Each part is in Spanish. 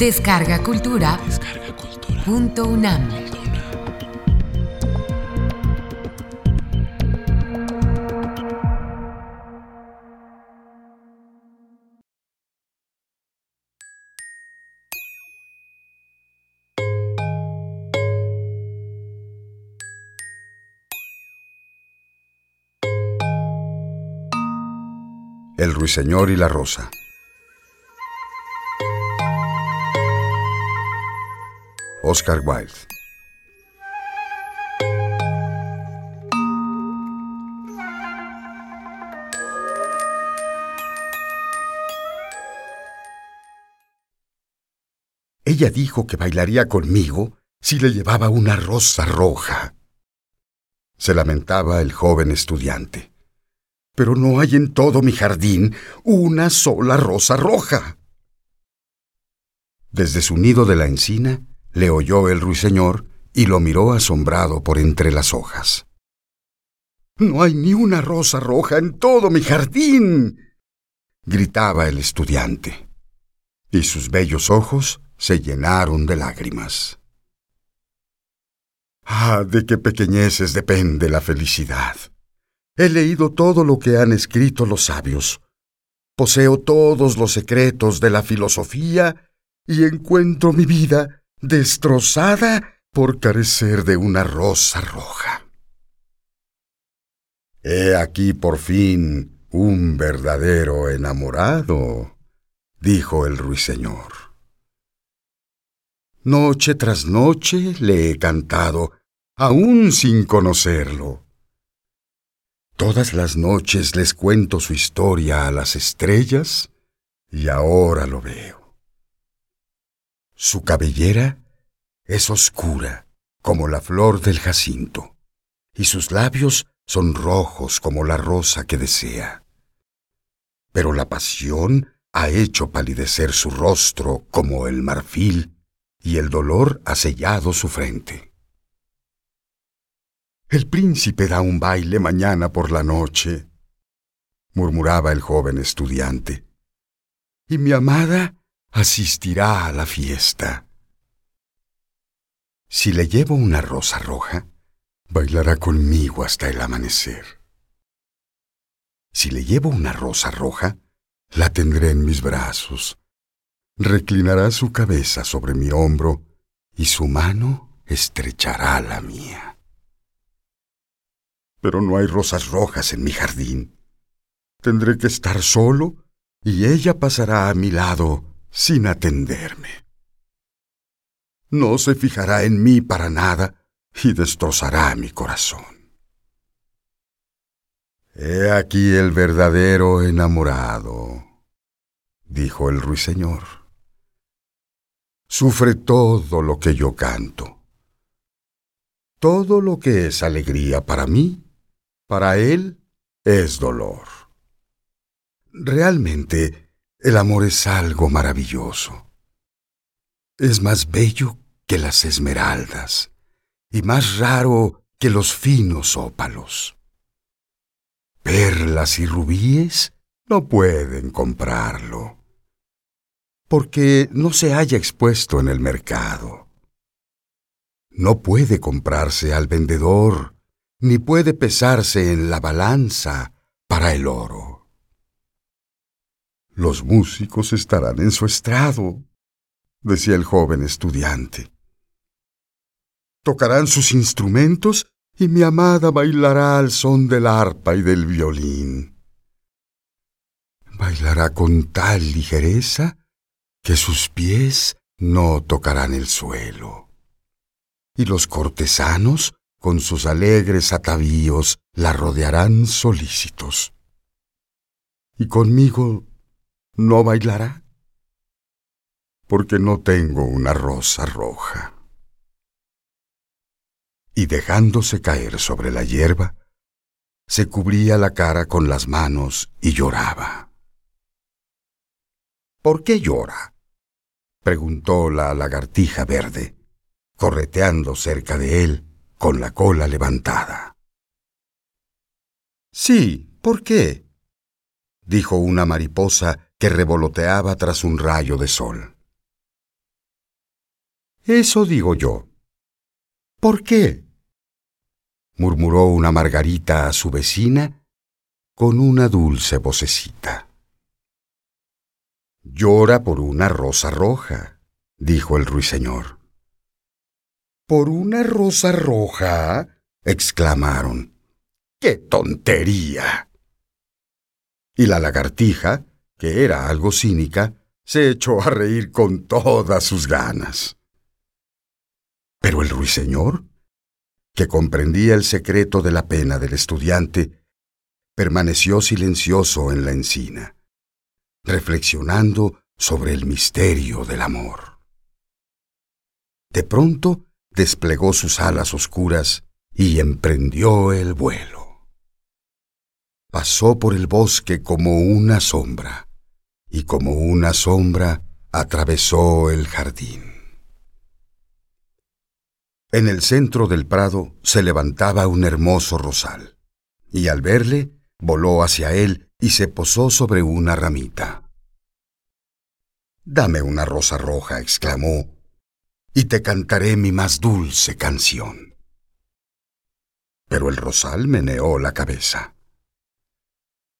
Descarga Cultura. Punto UNAM. El ruiseñor y la rosa. Oscar Wilde. Ella dijo que bailaría conmigo si le llevaba una rosa roja. Se lamentaba el joven estudiante. Pero no hay en todo mi jardín una sola rosa roja. Desde su nido de la encina, le oyó el ruiseñor y lo miró asombrado por entre las hojas. No hay ni una rosa roja en todo mi jardín. gritaba el estudiante, y sus bellos ojos se llenaron de lágrimas. Ah, de qué pequeñeces depende la felicidad. He leído todo lo que han escrito los sabios. Poseo todos los secretos de la filosofía y encuentro mi vida destrozada por carecer de una rosa roja. He aquí por fin un verdadero enamorado, dijo el ruiseñor. Noche tras noche le he cantado, aún sin conocerlo. Todas las noches les cuento su historia a las estrellas y ahora lo veo. Su cabellera es oscura como la flor del jacinto, y sus labios son rojos como la rosa que desea. Pero la pasión ha hecho palidecer su rostro como el marfil, y el dolor ha sellado su frente. El príncipe da un baile mañana por la noche, murmuraba el joven estudiante, y mi amada asistirá a la fiesta. Si le llevo una rosa roja, bailará conmigo hasta el amanecer. Si le llevo una rosa roja, la tendré en mis brazos. Reclinará su cabeza sobre mi hombro y su mano estrechará la mía. Pero no hay rosas rojas en mi jardín. Tendré que estar solo y ella pasará a mi lado sin atenderme. No se fijará en mí para nada y destrozará mi corazón. He aquí el verdadero enamorado, dijo el ruiseñor. Sufre todo lo que yo canto. Todo lo que es alegría para mí, para él es dolor. Realmente, el amor es algo maravilloso. Es más bello que las esmeraldas y más raro que los finos ópalos. Perlas y rubíes no pueden comprarlo, porque no se haya expuesto en el mercado. No puede comprarse al vendedor, ni puede pesarse en la balanza para el oro. Los músicos estarán en su estrado, decía el joven estudiante. Tocarán sus instrumentos y mi amada bailará al son del arpa y del violín. Bailará con tal ligereza que sus pies no tocarán el suelo. Y los cortesanos, con sus alegres atavíos, la rodearán solícitos. Y conmigo no bailará, porque no tengo una rosa roja. Y dejándose caer sobre la hierba, se cubría la cara con las manos y lloraba. ¿Por qué llora? preguntó la lagartija verde, correteando cerca de él con la cola levantada. Sí, ¿por qué? dijo una mariposa que revoloteaba tras un rayo de sol. Eso digo yo. ¿Por qué? murmuró una margarita a su vecina con una dulce vocecita. Llora por una rosa roja, dijo el ruiseñor. ¿Por una rosa roja? exclamaron. ¡Qué tontería! Y la lagartija, que era algo cínica, se echó a reír con todas sus ganas. Pero el ruiseñor, que comprendía el secreto de la pena del estudiante, permaneció silencioso en la encina, reflexionando sobre el misterio del amor. De pronto desplegó sus alas oscuras y emprendió el vuelo. Pasó por el bosque como una sombra, y como una sombra atravesó el jardín. En el centro del prado se levantaba un hermoso rosal, y al verle, voló hacia él y se posó sobre una ramita. Dame una rosa roja, exclamó, y te cantaré mi más dulce canción. Pero el rosal meneó la cabeza.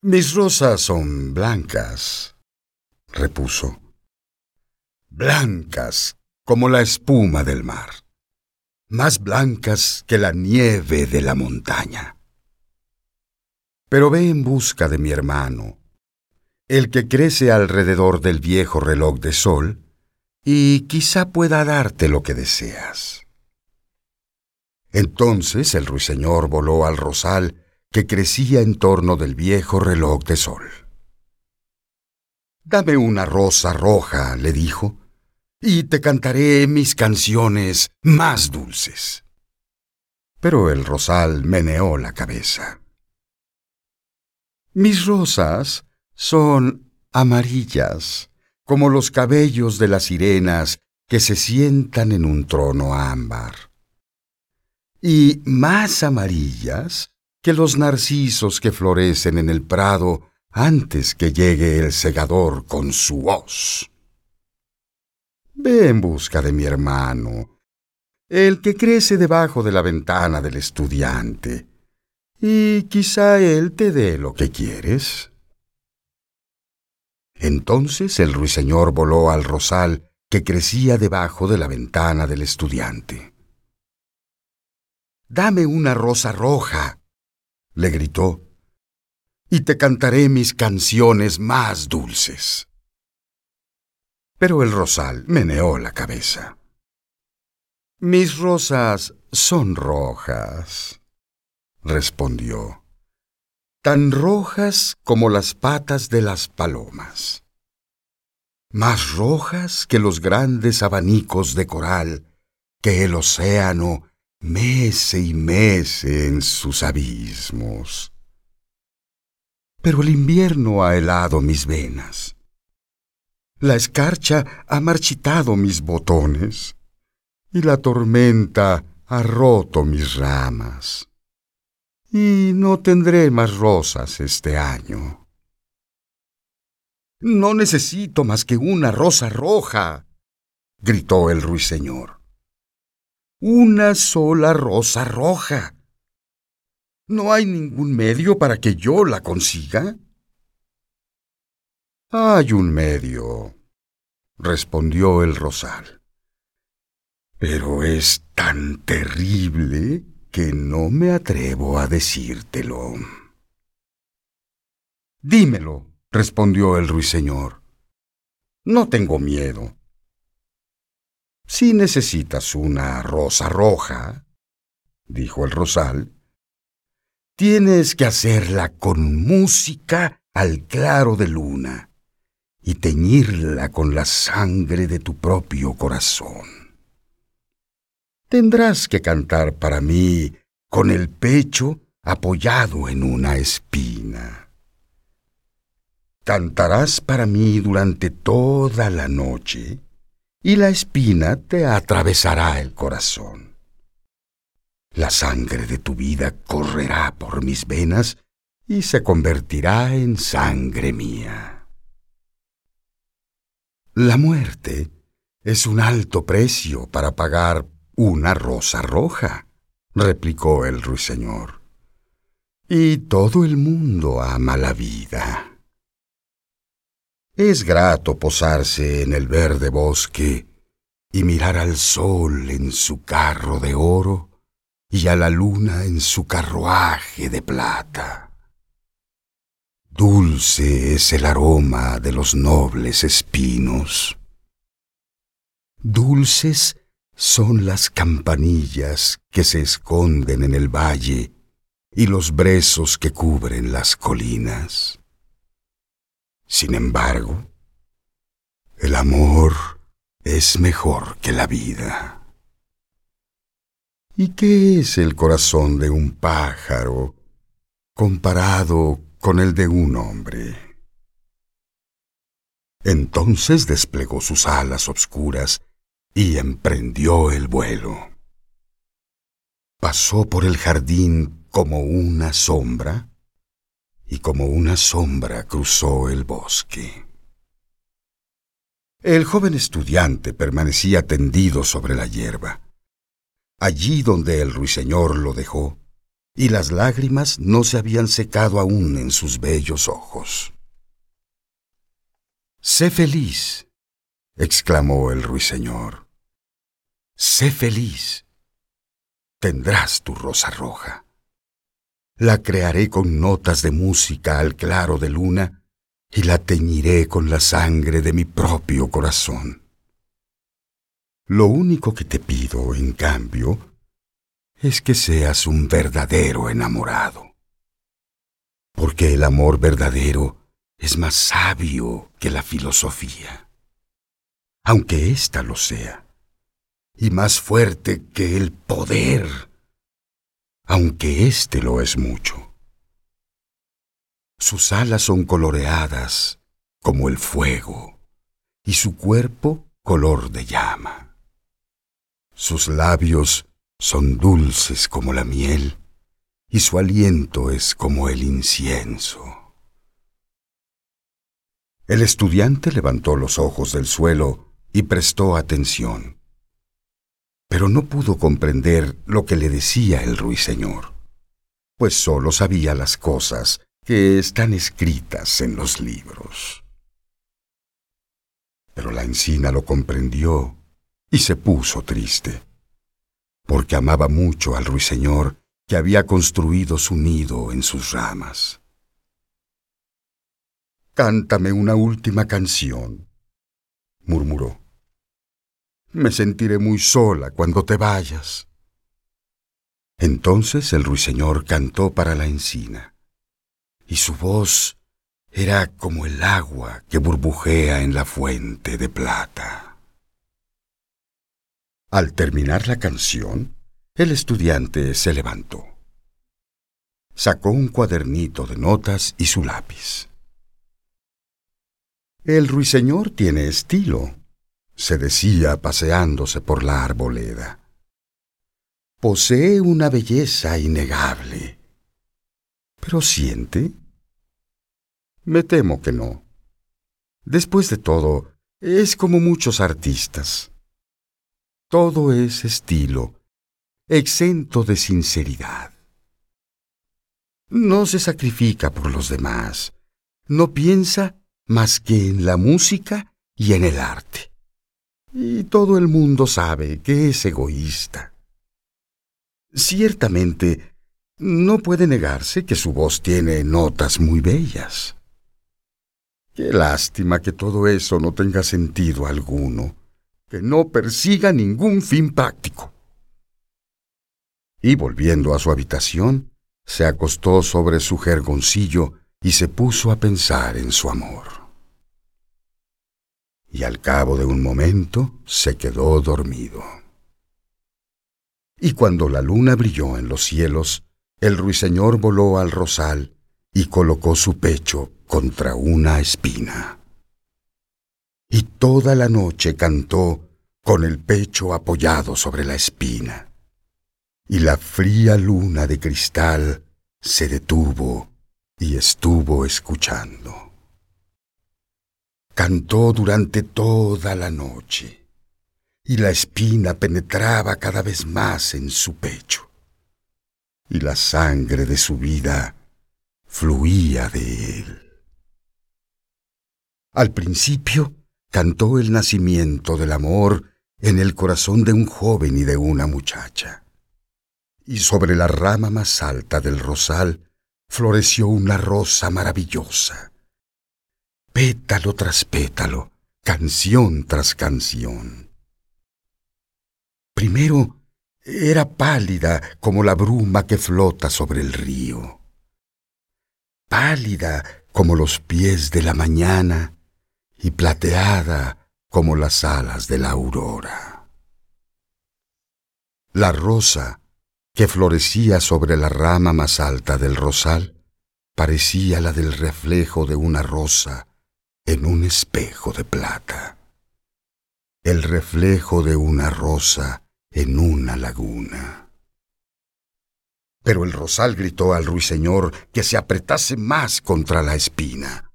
Mis rosas son blancas, repuso. Blancas como la espuma del mar más blancas que la nieve de la montaña. Pero ve en busca de mi hermano, el que crece alrededor del viejo reloj de sol, y quizá pueda darte lo que deseas. Entonces el ruiseñor voló al rosal que crecía en torno del viejo reloj de sol. Dame una rosa roja, le dijo, y te cantaré mis canciones más dulces. Pero el rosal meneó la cabeza. Mis rosas son amarillas, como los cabellos de las sirenas que se sientan en un trono ámbar, y más amarillas que los narcisos que florecen en el prado antes que llegue el segador con su hoz. Ve en busca de mi hermano, el que crece debajo de la ventana del estudiante, y quizá él te dé lo que quieres. Entonces el ruiseñor voló al rosal que crecía debajo de la ventana del estudiante. Dame una rosa roja, le gritó, y te cantaré mis canciones más dulces. Pero el rosal meneó la cabeza. Mis rosas son rojas, respondió, tan rojas como las patas de las palomas, más rojas que los grandes abanicos de coral que el océano mece y mece en sus abismos. Pero el invierno ha helado mis venas la escarcha ha marchitado mis botones y la tormenta ha roto mis ramas. Y no tendré más rosas este año. No necesito más que una rosa roja, gritó el ruiseñor. Una sola rosa roja. ¿No hay ningún medio para que yo la consiga? Hay un medio, respondió el rosal. Pero es tan terrible que no me atrevo a decírtelo. Dímelo, respondió el ruiseñor. No tengo miedo. Si necesitas una rosa roja, dijo el rosal, tienes que hacerla con música al claro de luna y teñirla con la sangre de tu propio corazón. Tendrás que cantar para mí con el pecho apoyado en una espina. Cantarás para mí durante toda la noche y la espina te atravesará el corazón. La sangre de tu vida correrá por mis venas y se convertirá en sangre mía. La muerte Es un alto precio para pagar una rosa roja, replicó el ruiseñor. Y todo el mundo ama la vida. Es grato posarse en el verde bosque y mirar al sol en su carro de oro y a la luna en su carruaje de plata. Dulce es el aroma de los nobles espinos. Dulces son las campanillas que se esconden en el valle y los brezos que cubren las colinas. Sin embargo, el amor es mejor que la vida. ¿Y qué es el corazón de un pájaro comparado con el de un hombre? Entonces desplegó sus alas obscuras y emprendió el vuelo. Pasó por el jardín como una sombra y como una sombra cruzó el bosque. El joven estudiante permanecía tendido sobre la hierba, allí donde el ruiseñor lo dejó, y las lágrimas no se habían secado aún en sus bellos ojos. Sé feliz, exclamó el ruiseñor. Sé feliz. Tendrás tu rosa roja. La crearé con notas de música al claro de luna y la teñiré con la sangre de mi propio corazón. Lo único que te pido, en cambio, es que seas un verdadero enamorado. Porque el amor verdadero es más sabio que la filosofía, aunque ésta lo sea, y más fuerte que el poder aunque éste lo es mucho. Sus alas son coloreadas como el fuego y su cuerpo color de llama. Sus labios son dulces como la miel y su aliento es como el incienso. El estudiante levantó los ojos del suelo y prestó atención pero no pudo comprender lo que le decía el ruiseñor, pues sólo sabía las cosas que están escritas en los libros. Pero la encina lo comprendió y se puso triste, porque amaba mucho al ruiseñor que había construido su nido en sus ramas. Cántame una última canción, murmuró. Me sentiré muy sola cuando te vayas. Entonces el ruiseñor cantó para la encina, y su voz era como el agua que burbujea en la fuente de plata. Al terminar la canción, el estudiante se levantó. Sacó un cuadernito de notas y su lápiz. El ruiseñor tiene estilo, se decía paseándose por la arboleda. Posee una belleza innegable. ¿Pero siente? Me temo que no. Después de todo, es como muchos artistas. Todo es estilo, exento de sinceridad. No se sacrifica por los demás, no piensa más que en la música y en el arte y todo el mundo sabe que es egoísta. Ciertamente, no puede negarse que su voz tiene notas muy bellas. Qué lástima que todo eso no tenga sentido alguno, que no persiga ningún fin práctico. Y volviendo a su habitación, se acostó sobre su jergoncillo y se puso a pensar en su amor y al cabo de un momento se quedó dormido. Y cuando la luna brilló en los cielos, el ruiseñor voló al rosal y colocó su pecho contra una espina. Y toda la noche cantó con el pecho apoyado sobre la espina. Y la fría luna de cristal se detuvo y estuvo escuchando cantó durante toda la noche, y la espina penetraba cada vez más en su pecho, y la sangre de su vida fluía de él. Al principio cantó el nacimiento del amor en el corazón de un joven y de una muchacha, y sobre la rama más alta del rosal floreció una rosa maravillosa, pétalo tras pétalo, canción tras canción. Primero era pálida como la bruma que flota sobre el río, pálida como los pies de la mañana y plateada como las alas de la aurora. La rosa que florecía sobre la rama más alta del rosal parecía la del reflejo de una rosa en un espejo de plata. El reflejo de una rosa en una laguna. Pero el rosal gritó al ruiseñor que se apretase más contra la espina.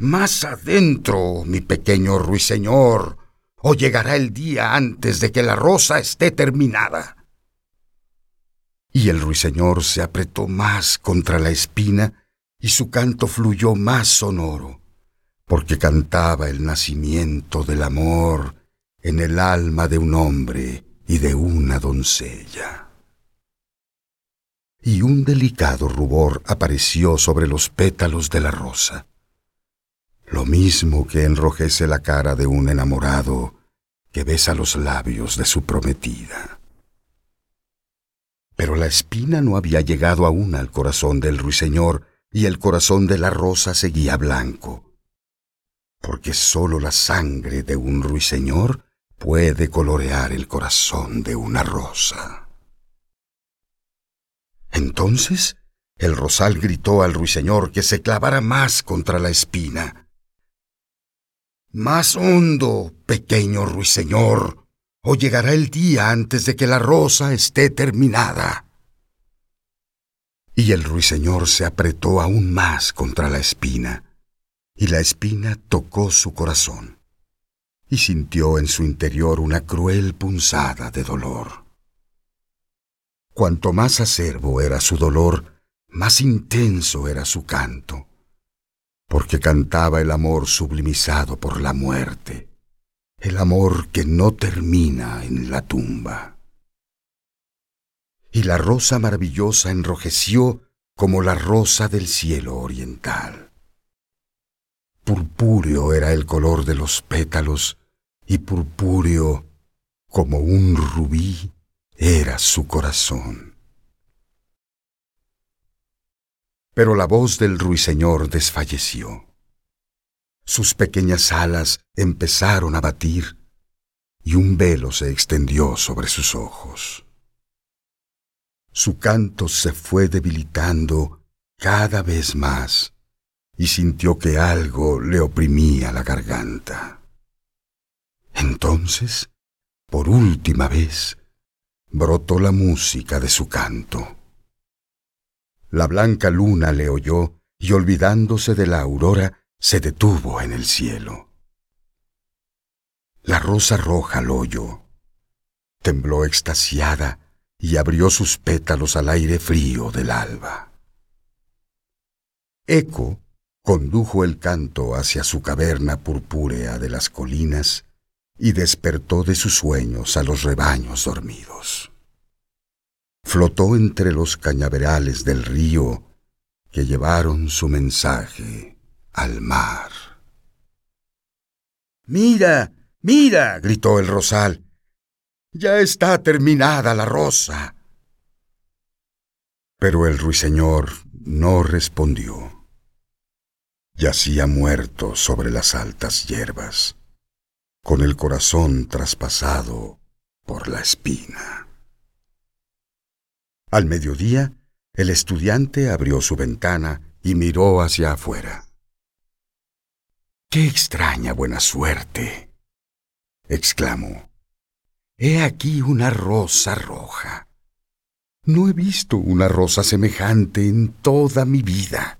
Más adentro, mi pequeño ruiseñor, o llegará el día antes de que la rosa esté terminada. Y el ruiseñor se apretó más contra la espina y su canto fluyó más sonoro, porque cantaba el nacimiento del amor en el alma de un hombre y de una doncella. Y un delicado rubor apareció sobre los pétalos de la rosa, lo mismo que enrojece la cara de un enamorado que besa los labios de su prometida. Pero la espina no había llegado aún al corazón del ruiseñor y el corazón de la rosa seguía blanco, porque sólo la sangre de un ruiseñor puede colorear el corazón de una rosa. Entonces el rosal gritó al ruiseñor que se clavara más contra la espina. Más hondo, pequeño ruiseñor, o llegará el día antes de que la rosa esté terminada. Y el ruiseñor se apretó aún más contra la espina, y la espina tocó su corazón y sintió en su interior una cruel punzada de dolor. Cuanto más acerbo era su dolor, más intenso era su canto, porque cantaba el amor sublimizado por la muerte, el amor que no termina en la tumba. Y la rosa maravillosa enrojeció como la rosa del cielo oriental. Purpúreo era el color de los pétalos y purpúreo como un rubí era su corazón. Pero la voz del ruiseñor desfalleció. Sus pequeñas alas empezaron a batir y un velo se extendió sobre sus ojos. Su canto se fue debilitando cada vez más y sintió que algo le oprimía la garganta. Entonces, por última vez, brotó la música de su canto. La blanca luna le oyó y olvidándose de la aurora, se detuvo en el cielo. La rosa roja lo oyó, tembló extasiada y abrió sus pétalos al aire frío del alba. Eco condujo el canto hacia su caverna purpúrea de las colinas y despertó de sus sueños a los rebaños dormidos. Flotó entre los cañaverales del río que llevaron su mensaje al mar. Mira, mira, gritó el rosal. Ya está terminada la rosa. Pero el ruiseñor no respondió. Yacía muerto sobre las altas hierbas con el corazón traspasado por la espina. Al mediodía, el estudiante abrió su ventana y miró hacia afuera. ¡Qué extraña buena suerte! exclamó. He aquí una rosa roja. No he visto una rosa semejante en toda mi vida.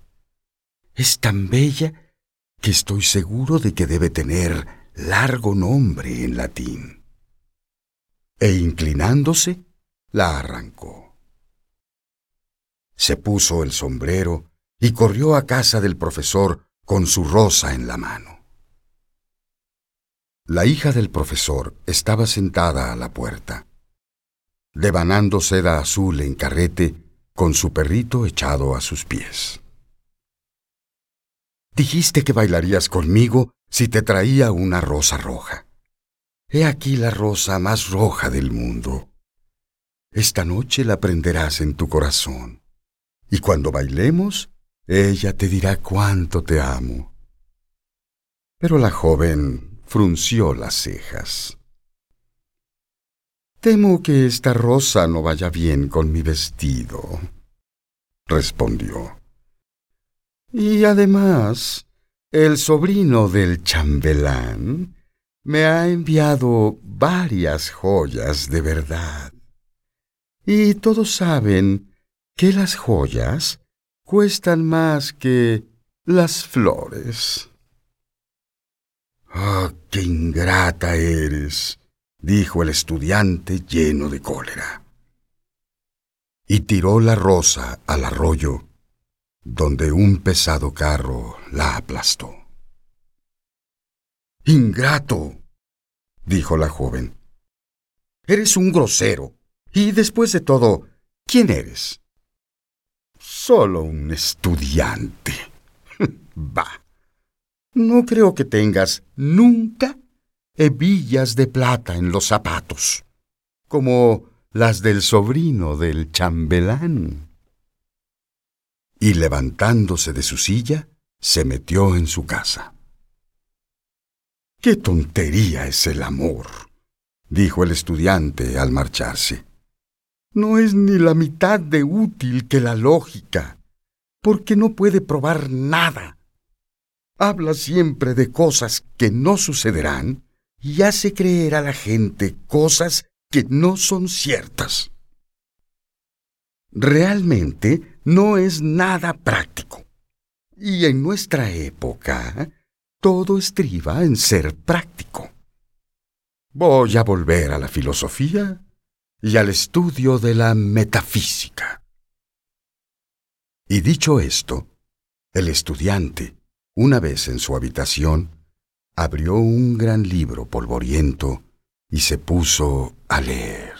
Es tan bella que estoy seguro de que debe tener largo nombre en latín. E inclinándose, la arrancó. Se puso el sombrero y corrió a casa del profesor con su rosa en la mano. La hija del profesor estaba sentada a la puerta, devanando seda azul en carrete con su perrito echado a sus pies. Dijiste que bailarías conmigo si te traía una rosa roja. He aquí la rosa más roja del mundo. Esta noche la prenderás en tu corazón, y cuando bailemos, ella te dirá cuánto te amo. Pero la joven frunció las cejas. Temo que esta rosa no vaya bien con mi vestido, respondió. Y además, el sobrino del chambelán me ha enviado varias joyas de verdad. Y todos saben que las joyas cuestan más que las flores. ¡Ah, qué ingrata eres! dijo el estudiante lleno de cólera. Y tiró la rosa al arroyo donde un pesado carro la aplastó. Ingrato, dijo la joven. Eres un grosero. Y después de todo, ¿quién eres? Solo un estudiante. bah. No creo que tengas nunca hebillas de plata en los zapatos, como las del sobrino del chambelán y levantándose de su silla, se metió en su casa. ¡Qué tontería es el amor! dijo el estudiante al marcharse. No es ni la mitad de útil que la lógica, porque no puede probar nada. Habla siempre de cosas que no sucederán y hace creer a la gente cosas que no son ciertas. Realmente no es nada práctico. Y en nuestra época, todo estriba en ser práctico. Voy a volver a la filosofía y al estudio de la metafísica. Y dicho esto, el estudiante, una vez en su habitación, abrió un gran libro polvoriento y se puso a leer.